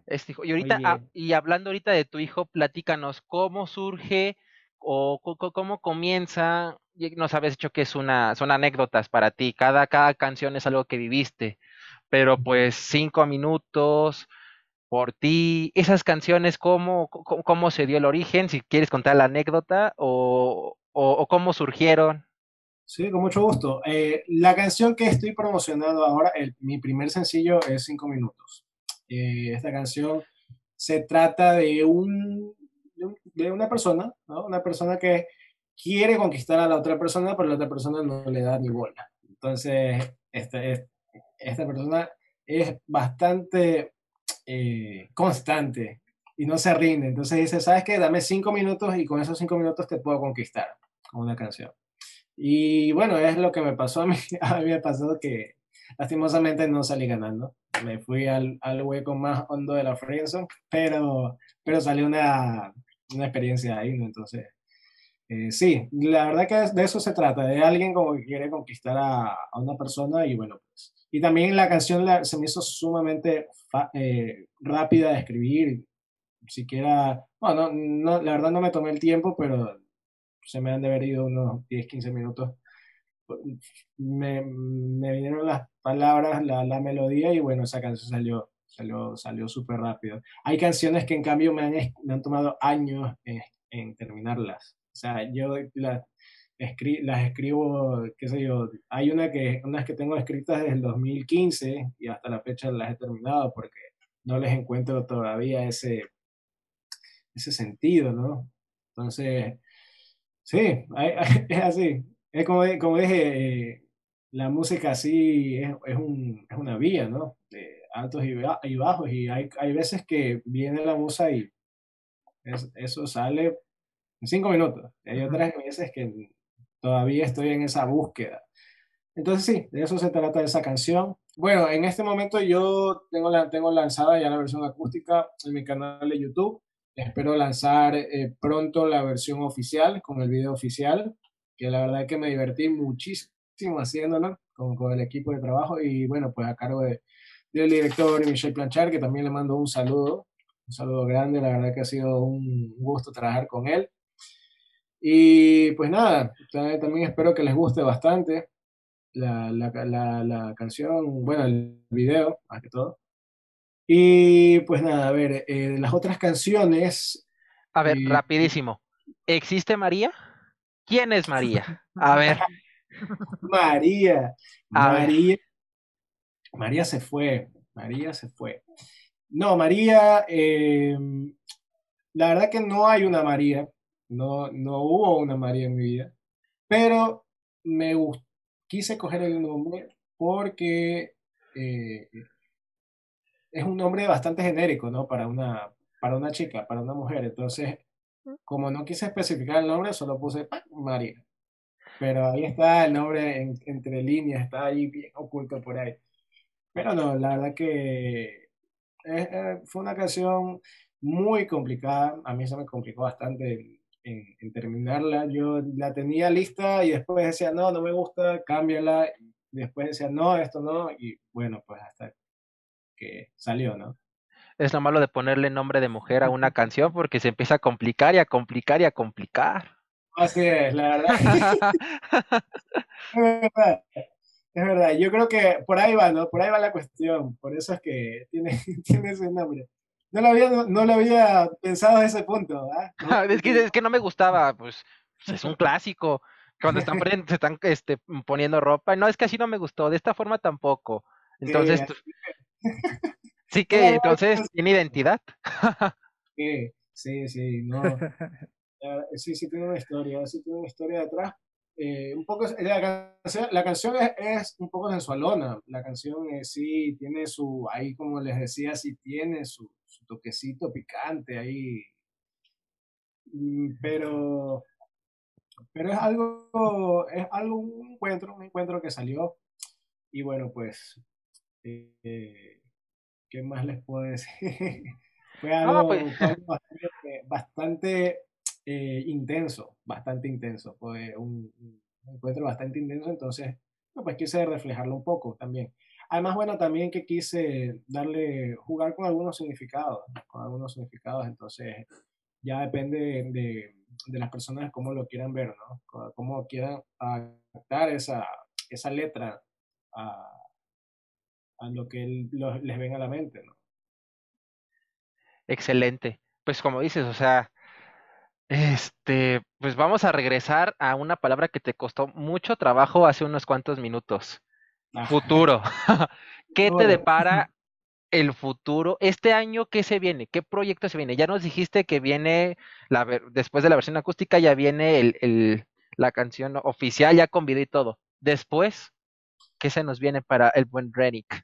Este hijo. Y ahorita, ah, y hablando ahorita de tu hijo, platícanos cómo surge o cómo comienza. Nos habías dicho que es una, son anécdotas para ti. Cada, cada canción es algo que viviste. Pero pues cinco minutos por ti. Esas canciones, ¿cómo, cómo, cómo se dio el origen? Si quieres contar la anécdota o, o, o cómo surgieron. Sí, con mucho gusto. Eh, la canción que estoy promocionando ahora, el- mi primer sencillo es Cinco Minutos. Eh, esta canción se trata de, un, de, un- de una persona, ¿no? Una persona que quiere conquistar a la otra persona, pero la otra persona no le da ni bola. Entonces, esta, es- esta persona es bastante eh, constante y no se rinde. Entonces dice, ¿sabes qué? Dame cinco minutos y con esos cinco minutos te puedo conquistar con una canción. Y bueno, es lo que me pasó a mí. A mí me pasó que lastimosamente no salí ganando. Me fui al, al hueco más hondo de la friendzone, pero, pero salió una, una experiencia ahí, ¿no? Entonces, eh, sí, la verdad que de eso se trata, de alguien como que quiere conquistar a, a una persona y bueno, pues. Y también la canción la- se me hizo sumamente eh, rápida de escribir, siquiera, bueno, no, la verdad no me tomé el tiempo, pero se me han de haber ido unos 10, 15 minutos. Me, me vinieron las palabras, la, la melodía y bueno, esa canción salió, salió, salió súper rápido. Hay canciones que en cambio me han, me han tomado años en, en terminarlas. O sea, yo la- escri- las escribo, qué sé yo, hay una que, unas que tengo escritas desde el 2015 y hasta la fecha las he terminado porque no les encuentro todavía ese, ese sentido, ¿no? Entonces, sí, hay- hay- es así. Es como, como dije, eh, la música así es, es, un, es una vía, ¿no? De altos y, y bajos, y hay, hay veces que viene la musa y es- eso sale en cinco minutos. Y hay otras veces que todavía estoy en esa búsqueda. Entonces sí, de eso se trata esa canción. Bueno, en este momento yo tengo, la, tengo lanzada ya la versión acústica en mi canal de YouTube. Espero lanzar eh, pronto la versión oficial con el video oficial, que la verdad es que me divertí muchísimo haciéndolo con, con el equipo de trabajo y bueno, pues a cargo de, del director Michel Planchard, que también le mando un saludo, un saludo grande, la verdad que ha sido un gusto trabajar con él. Y pues nada, ta- también espero que les guste bastante. la, la, la, canción, bueno, el video, más que todo. Y pues nada, a ver, eh, las otras canciones. A ver, rapidísimo. ¿Existe María? ¿Quién es María? A ver. María. María. María se fue. María se fue. No, María, em, la verdad que no hay una María. No, no hubo una María en mi vida. Pero me quise coger el nombre porque eh, es un nombre bastante genérico, ¿no? Para una, para una chica, para una mujer. Entonces, como no quise especificar el nombre, solo puse María. Pero ahí está el nombre entre líneas, está ahí bien oculto por ahí. Pero no, la verdad que eh, fue una canción muy complicada. A mí se me complicó bastante en, terminarla. Yo la tenía lista y después decía, no, no me gusta, cámbiala. después decía, no, esto no. Y bueno, pues hasta que salió, ¿no? Es lo malo de ponerle nombre de mujer a una canción porque se empieza a complicar y a complicar y a complicar. Así es, la verdad. es verdad. Es verdad, yo creo que por ahí va, ¿no? Por ahí va la cuestión. Por eso es que tiene, tiene ese nombre. No lo había, no lo había pensado a ese punto, ¿verdad? es, que, es que no me gustaba, pues, pues es un clásico. Cuando están, se están este, poniendo ropa. No, es que así no me gustó, de esta forma tampoco. Entonces, pues, sí que entonces tiene identidad. sí, sí, sí, no. Sí, sí tiene una historia, sí tiene una historia detrás, eh, un poco, la canción, la canción es, un poco sensualona, la canción sí tiene su, ahí como les decía, sí tiene su, toquecito picante ahí, mm, pero, pero es algo, es algo, un encuentro, un encuentro que salió, y bueno, pues, eh, ¿qué más les puedo decir? Fue algo, pues. bastante eh, intenso, bastante intenso, fue un, encuentro bastante intenso, entonces, pues quise reflejarlo un poco también. Además, bueno, también que quise darle, jugar con algunos significados, con algunos significados, entonces ya depende de, las personas cómo lo quieran ver, ¿no? Cómo quieran adaptar esa, esa letra a, a lo que les venga a la mente, ¿no? Excelente. Pues como dices, o sea, este, pues vamos a regresar a una palabra que te costó mucho trabajo hace unos cuantos minutos. Futuro. ¿Qué te depara el futuro? Este año, ¿qué se viene? ¿Qué proyecto se viene? Ya nos dijiste que viene, la, después de la versión acústica, ya viene el, la canción oficial, ya con video y todo. Después, ¿qué se nos viene para el buen Renick?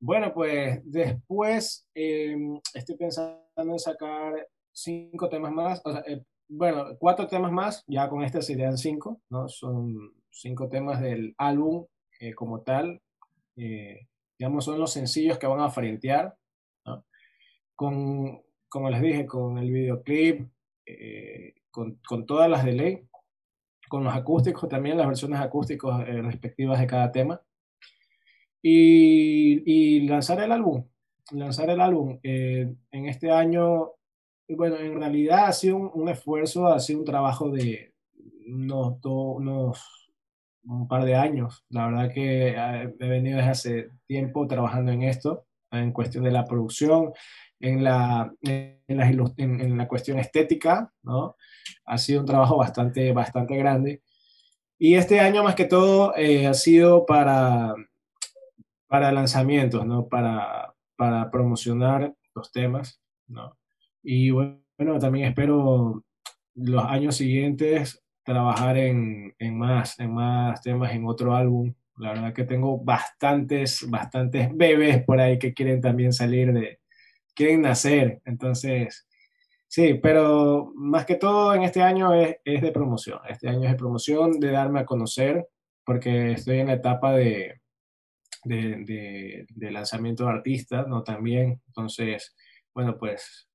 Bueno, pues después em, estoy pensando en sacar cinco temas más, o sea, eh, bueno, cuatro temas más, ya con este serían cinco, ¿no? Son cinco temas del álbum eh, como tal. Eh, digamos, son los sencillos que van a frentear, ¿no? Con, como les dije, con el videoclip, eh, con, con, todas las de ley, con los acústicos también, las versiones acústicas respectivas de cada tema. Y, y, lanzar el álbum, lanzar el álbum. en este año bueno, en realidad ha sido un, esfuerzo, ha sido un trabajo de unos, unos un par de años. La verdad que he venido desde hace tiempo trabajando en esto, en cuestión de la producción, en la, en la, en, la cuestión estética, ¿no? Ha sido un trabajo bastante, bastante grande. Y este año más que todo eh, ha sido para, para lanzamientos, ¿no? Para, para promocionar los temas, ¿no? Y bueno, también espero los años siguientes trabajar en, en, más, en más temas, en otro álbum. La verdad que tengo bastantes, bastantes bebés por ahí que quieren también salir de, quieren nacer. Entonces, sí, pero más que todo en este año es, es de promoción. Este año es de promoción, de darme a conocer, porque estoy en la etapa de, de, de, lanzamiento de artistas, ¿no? También. Entonces, bueno, pues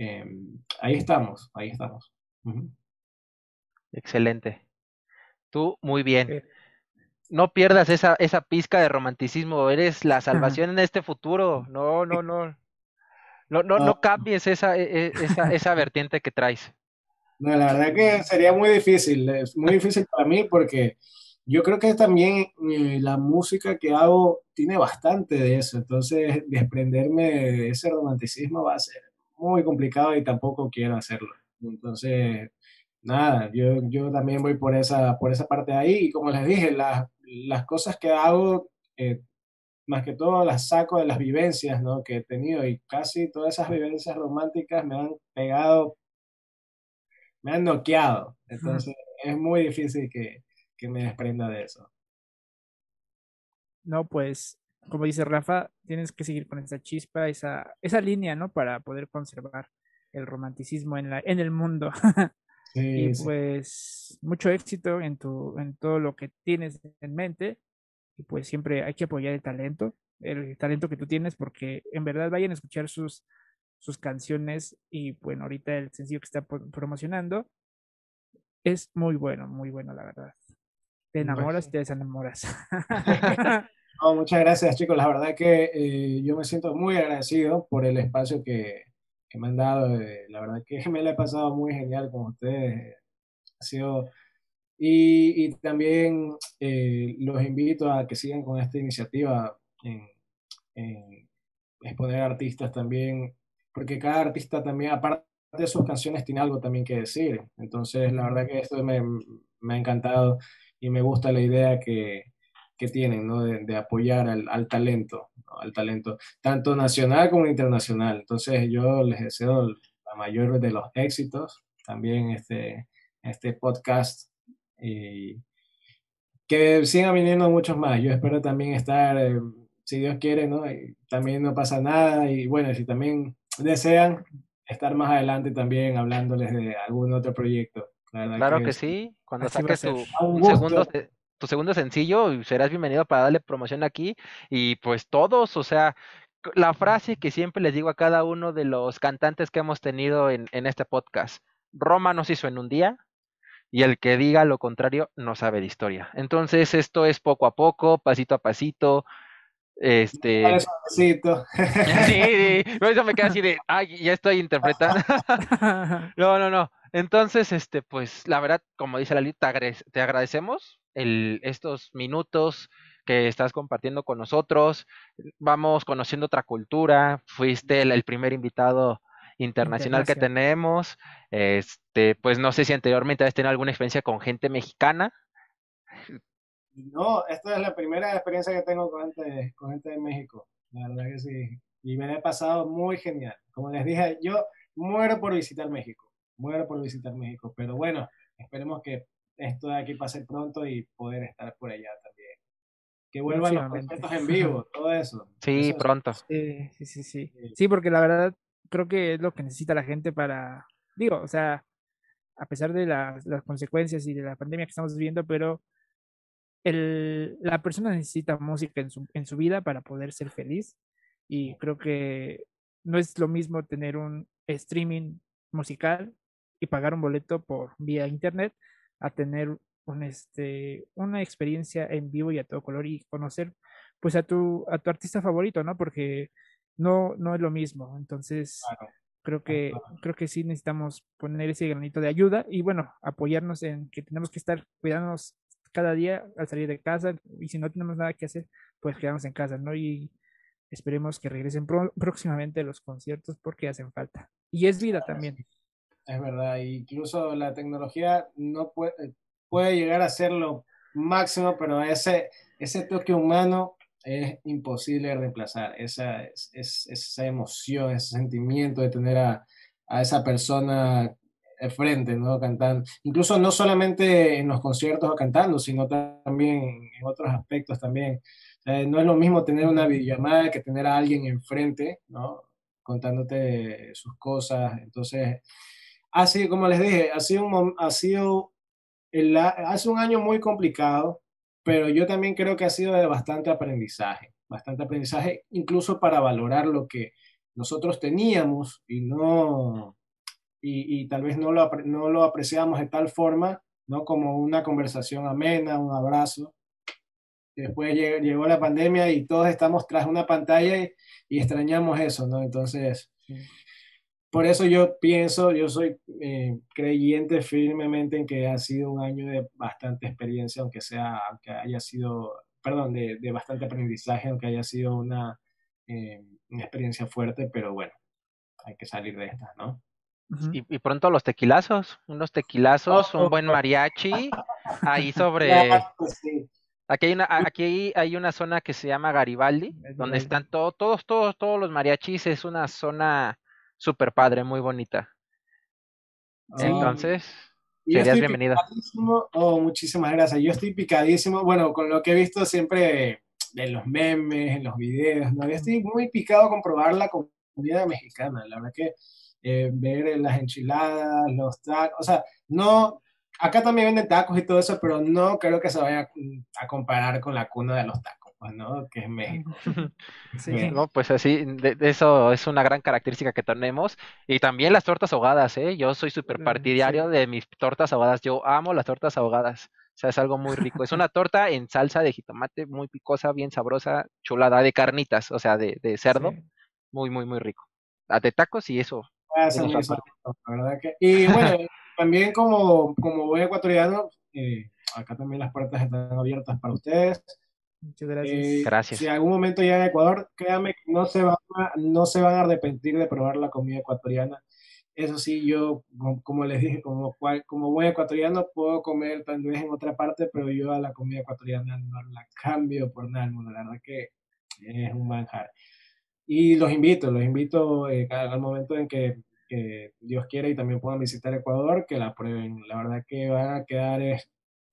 Em, ahí estamos, ahí estamos. Excelente. Tú, muy bien. No pierdas esa, esa pizca de romanticismo, eres la salvación en este futuro. No, no, no. No, no, no cambies esa, e, e, esa, esa vertiente que traes. No, la verdad que sería muy difícil, es muy difícil para mí porque yo creo que también eh, la música que hago tiene bastante de eso, entonces desprenderme de ese romanticismo va a ser muy complicado y tampoco quiero hacerlo. Entonces, nada, yo, yo también voy por esa, por esa parte de ahí y como les dije, las, las cosas que hago, eh, más que todo las saco de las vivencias ¿no? que he tenido y casi todas esas vivencias románticas me han pegado, me han noqueado. Entonces, es muy difícil que, que me desprenda de eso. No, pues, como dice Rafa, tienes que seguir con esa chispa, esa, esa línea, ¿no? Para poder conservar el romanticismo en, la, en el mundo. y pues, mucho éxito en, tu, en todo lo que tienes en mente. Y pues siempre hay que apoyar el talento, el talento que tú tienes, porque en verdad vayan a escuchar sus, sus canciones y bueno, ahorita el sencillo que está promocionando es muy bueno, muy bueno, la verdad. Te enamoras y te desenamoras. muchas gracias, chicos. La verdad que eh, yo me siento muy agradecido por el espacio que, que me han dado. Eh, la verdad que me la he pasado muy genial con ustedes. Ha sido. Y, y también eh, los invito a que sigan con esta iniciativa en, en exponer artistas también, porque cada artista también, aparte de sus canciones, tiene algo también que decir. Entonces, la verdad que esto me, me ha encantado y me gusta la idea que, que tienen, ¿no? De, apoyar al, al talento, al talento, tanto nacional como internacional. Entonces yo les deseo la mayor de los éxitos también este, este podcast y que sigan viniendo muchos más. Yo espero también estar, eh, si Dios quiere, ¿no? Y también no pasa nada y bueno, si también desean estar más adelante también hablándoles de algún otro proyecto claro que, sí. Cuando saques tu, segundo, tu segundo sencillo, serás bienvenido para darle promoción aquí. Y pues todos, o sea, la frase que siempre les digo a cada uno de los cantantes que hemos tenido en, en este podcast. Roma nos hizo en un día, y el que diga lo contrario no sabe de historia. Entonces, esto es poco a poco, pasito a pasito. Este. sí, eso me queda así de, ay, ya estoy interpretando. no, no, no. Entonces, este, pues la verdad, como dice Lali, te, te agradecemos el, estos minutos que estás compartiendo con nosotros. Vamos conociendo otra cultura. Fuiste el, primer invitado internacional que tenemos. Este, pues no sé si anteriormente has tenido alguna experiencia con gente mexicana. No, esta es la primera experiencia que tengo con gente, con gente de México. La verdad que sí. Y me la he pasado muy genial. Como les dije, yo muero por visitar México muero por visitar México, pero bueno, esperemos que esto de aquí pase pronto y poder estar por allá también. Que vuelvan los conciertos en vivo, todo eso. Sí, pronto. Sí, sí, sí, sí. Sí, porque la verdad creo que es lo que necesita la gente para, digo, o sea, a pesar de las, las consecuencias y de la pandemia que estamos viviendo, pero el, la persona necesita música en su, en su vida para poder ser feliz. Y creo que no es lo mismo tener un streaming musical y pagar un boleto por vía internet a tener un, este, una experiencia en vivo y a todo color y conocer pues a tu, a tu artista favorito, ¿no? Porque no, no es lo mismo. Entonces, creo que, creo que sí necesitamos poner ese granito de ayuda y bueno, apoyarnos en que tenemos que estar cuidándonos cada día al salir de casa y si no tenemos nada que hacer, pues quedarnos en casa, ¿no? Y esperemos que regresen próximamente los conciertos porque hacen falta. Y es vida también. Es verdad, incluso la tecnología no puede, puede llegar a ser lo máximo, pero ese, ese toque humano es imposible reemplazar. Esa, es, esa emoción, ese sentimiento de tener a, a esa persona de frente, ¿no? Cantando. Incluso no solamente en los conciertos o cantando, sino también en otros aspectos también. no es lo mismo tener una videollamada que tener a alguien enfrente, ¿no? Contándote sus cosas. Entonces, sido, como les dije, ha sido, ha sido hace un año muy complicado, pero yo también creo que ha sido de bastante aprendizaje, bastante aprendizaje, incluso para valorar lo que nosotros teníamos y no, y, y tal vez no lo, no lo apreciamos de tal forma, ¿no? Como una conversación amena, un abrazo. Después llegó, la pandemia y todos estamos tras una pantalla y, y extrañamos eso, ¿no? Entonces, por eso yo pienso, yo soy eh, creyente firmemente en que ha sido un año de bastante experiencia, aunque sea, aunque haya sido, perdón, de, de bastante aprendizaje, aunque haya sido una, eh, una experiencia fuerte, pero bueno, hay que salir de estas, ¿no? y, y, pronto los tequilazos, unos tequilazos, un buen mariachi, ahí sobre... Aquí hay una, aquí hay una zona que se llama Garibaldi, donde están todos, todos, todos, todos los mariachis. Es una zona súper padre, muy bonita. Entonces, serías bienvenido. Oh, muchísimas gracias. Yo estoy picadísimo. Bueno, con lo que he visto siempre de los memes, en los videos, ¿no? Yo estoy muy picado con probar la comida mexicana. La verdad que eh, ver las enchiladas, los tacos, o sea, no, acá también venden tacos y todo eso, pero no creo que se vaya a comparar con la cuna de los tacos. Pues, ¿no? Que es México. Sí. No, pues así, de, eso es una gran característica que tenemos. Y también las tortas ahogadas, ¿eh? Yo soy súper partidario de mis tortas ahogadas. Yo amo las tortas ahogadas. O sea, es algo muy rico. Es una torta en salsa de jitomate, muy picosa, bien sabrosa, chulada, de carnitas, o sea, de, de cerdo. Muy, muy, muy rico. Ah, de tacos y eso. Ah, verdad que... Y bueno, también como, como buen ecuatoriano, eh, acá también las puertas están abiertas para ustedes. Muchas gracias. Eh, gracias. Si algún momento llega a Ecuador, créanme que no se, van a, no se van a arrepentir de probar la comida ecuatoriana. Eso sí, yo, como les dije, como, como buen ecuatoriano, puedo comer tal vez en otra parte, pero yo a la comida ecuatoriana no la cambio por nada. La verdad que es un manjar. Y los invito, los invito eh, al momento en que, que, Dios quiera y también puedan visitar Ecuador, que la prueben. La verdad que van a quedar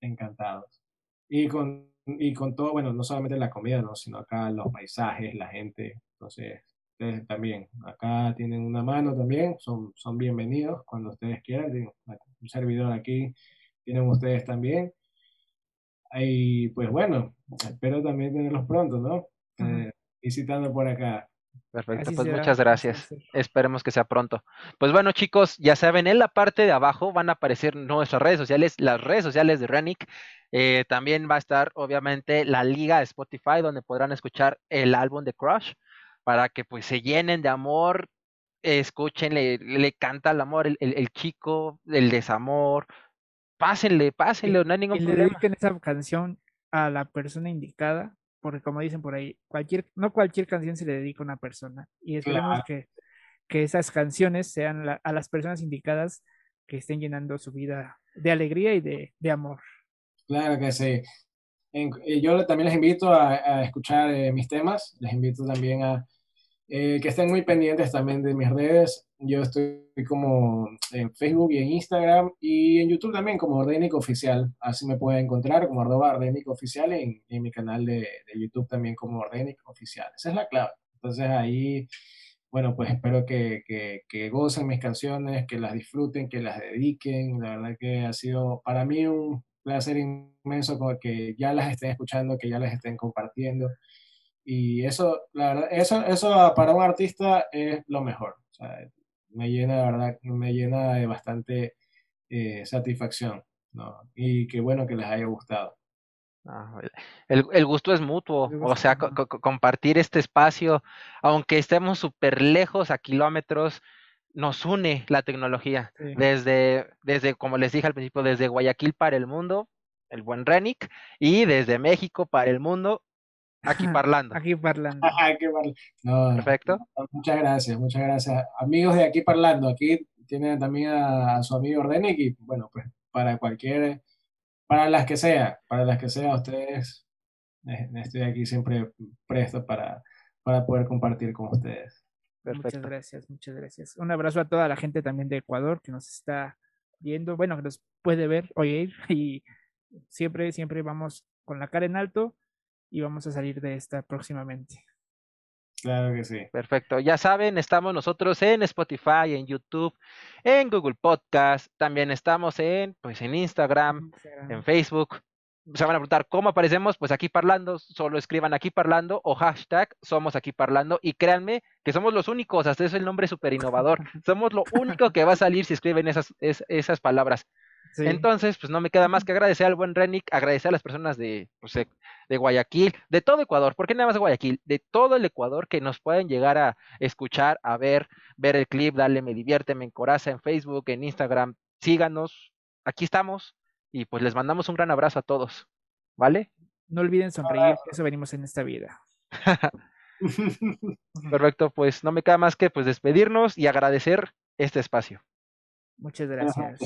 encantados. Y con y con todo, bueno, no solamente la comida, ¿no? sino acá los paisajes, la gente. Entonces, ustedes también, acá tienen una mano también, son, son bienvenidos cuando ustedes quieran. Un servidor aquí tienen ustedes también. Y pues bueno, espero también tenerlos pronto, ¿no? Eh, visitando por acá. Perfecto, pues muchas gracias. Esperemos que sea pronto. Pues bueno, chicos, ya saben, en la parte de abajo van a aparecer nuestras redes sociales, las redes sociales de Renick. Eh, también va a estar, obviamente, la liga de Spotify, donde podrán escuchar el álbum de Crush, para que pues se llenen de amor, escuchen, le, le canta el amor, el, el, chico, el desamor. Pásenle, pásenle, no hay ningún y problema. Le dediquen esa canción a la persona indicada porque como dicen por ahí, cualquier, no cualquier canción se le dedica a una persona. Y esperemos que, que, esas canciones sean a las personas indicadas que estén llenando su vida de alegría y de, de amor. Claro que sí. yo también les invito a, a escuchar eh, mis temas, les invito también a eh, que estén muy pendientes también de mis redes. Yo estoy como en Facebook y en Instagram y en YouTube también como Ordenic Oficial. Así me pueden encontrar como arroba Ordenic Oficial en, en mi canal de, YouTube también como Ordenic Oficial. Esa es la clave. Entonces ahí, bueno, pues espero que, que, que gocen mis canciones, que las disfruten, que las dediquen. La verdad que ha sido para mí un placer inmenso que ya las estén escuchando, que ya las estén compartiendo. Y eso, la verdad, eso, eso para un artista es lo mejor. O sea, me llena, la verdad, me llena de bastante eh, satisfacción. ¿no? Y qué bueno que les haya gustado. Ah, el, el, gusto es mutuo, o sea, co co compartir este espacio, aunque estemos súper lejos a kilómetros, nos une la tecnología. Sí. Desde, desde, como les dije al principio, desde Guayaquil para el mundo, el buen Renick, y desde México para el mundo, Aquí parlando. Aquí parlando. aquí no, Perfecto. Muchas gracias, muchas gracias. Amigos de aquí parlando, aquí tienen también a, a su amigo Renick y bueno, pues para cualquier, para las que sea, para las que sea, ustedes, eh, estoy aquí siempre presto para, para poder compartir con ustedes. Perfecto. Muchas gracias, muchas gracias. Un abrazo a toda la gente también de Ecuador que nos está viendo, bueno, que nos puede ver, oír y siempre, siempre vamos con la cara en alto y vamos a salir de esta próximamente. Claro que sí. Perfecto. Ya saben, estamos nosotros en Spotify, en YouTube, en Google Podcast, también estamos en, pues, en Instagram, Instagram. en Facebook. Se van a preguntar cómo aparecemos, pues aquí parlando, solo escriban aquí parlando o hashtag somos aquí parlando y créanme que somos los únicos, hasta es el nombre súper innovador, somos lo único que va a salir si escriben esas, es, esas palabras. Entonces, pues no me queda más que agradecer al buen Renick, agradecer a las personas de, pues, de, Guayaquil, de todo Ecuador, ¿por qué nada más de Guayaquil? De todo el Ecuador que nos pueden llegar a escuchar, a ver, ver el clip, dale, me divierte, me encoraza en Facebook, en Instagram, síganos, aquí estamos y pues les mandamos un gran abrazo a todos, ¿vale? No olviden sonreír, eso venimos en esta vida. Perfecto, pues no me queda más que pues despedirnos y agradecer este espacio. Muchas gracias.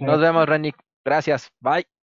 Nos vemos, Renick. Gracias. Bye.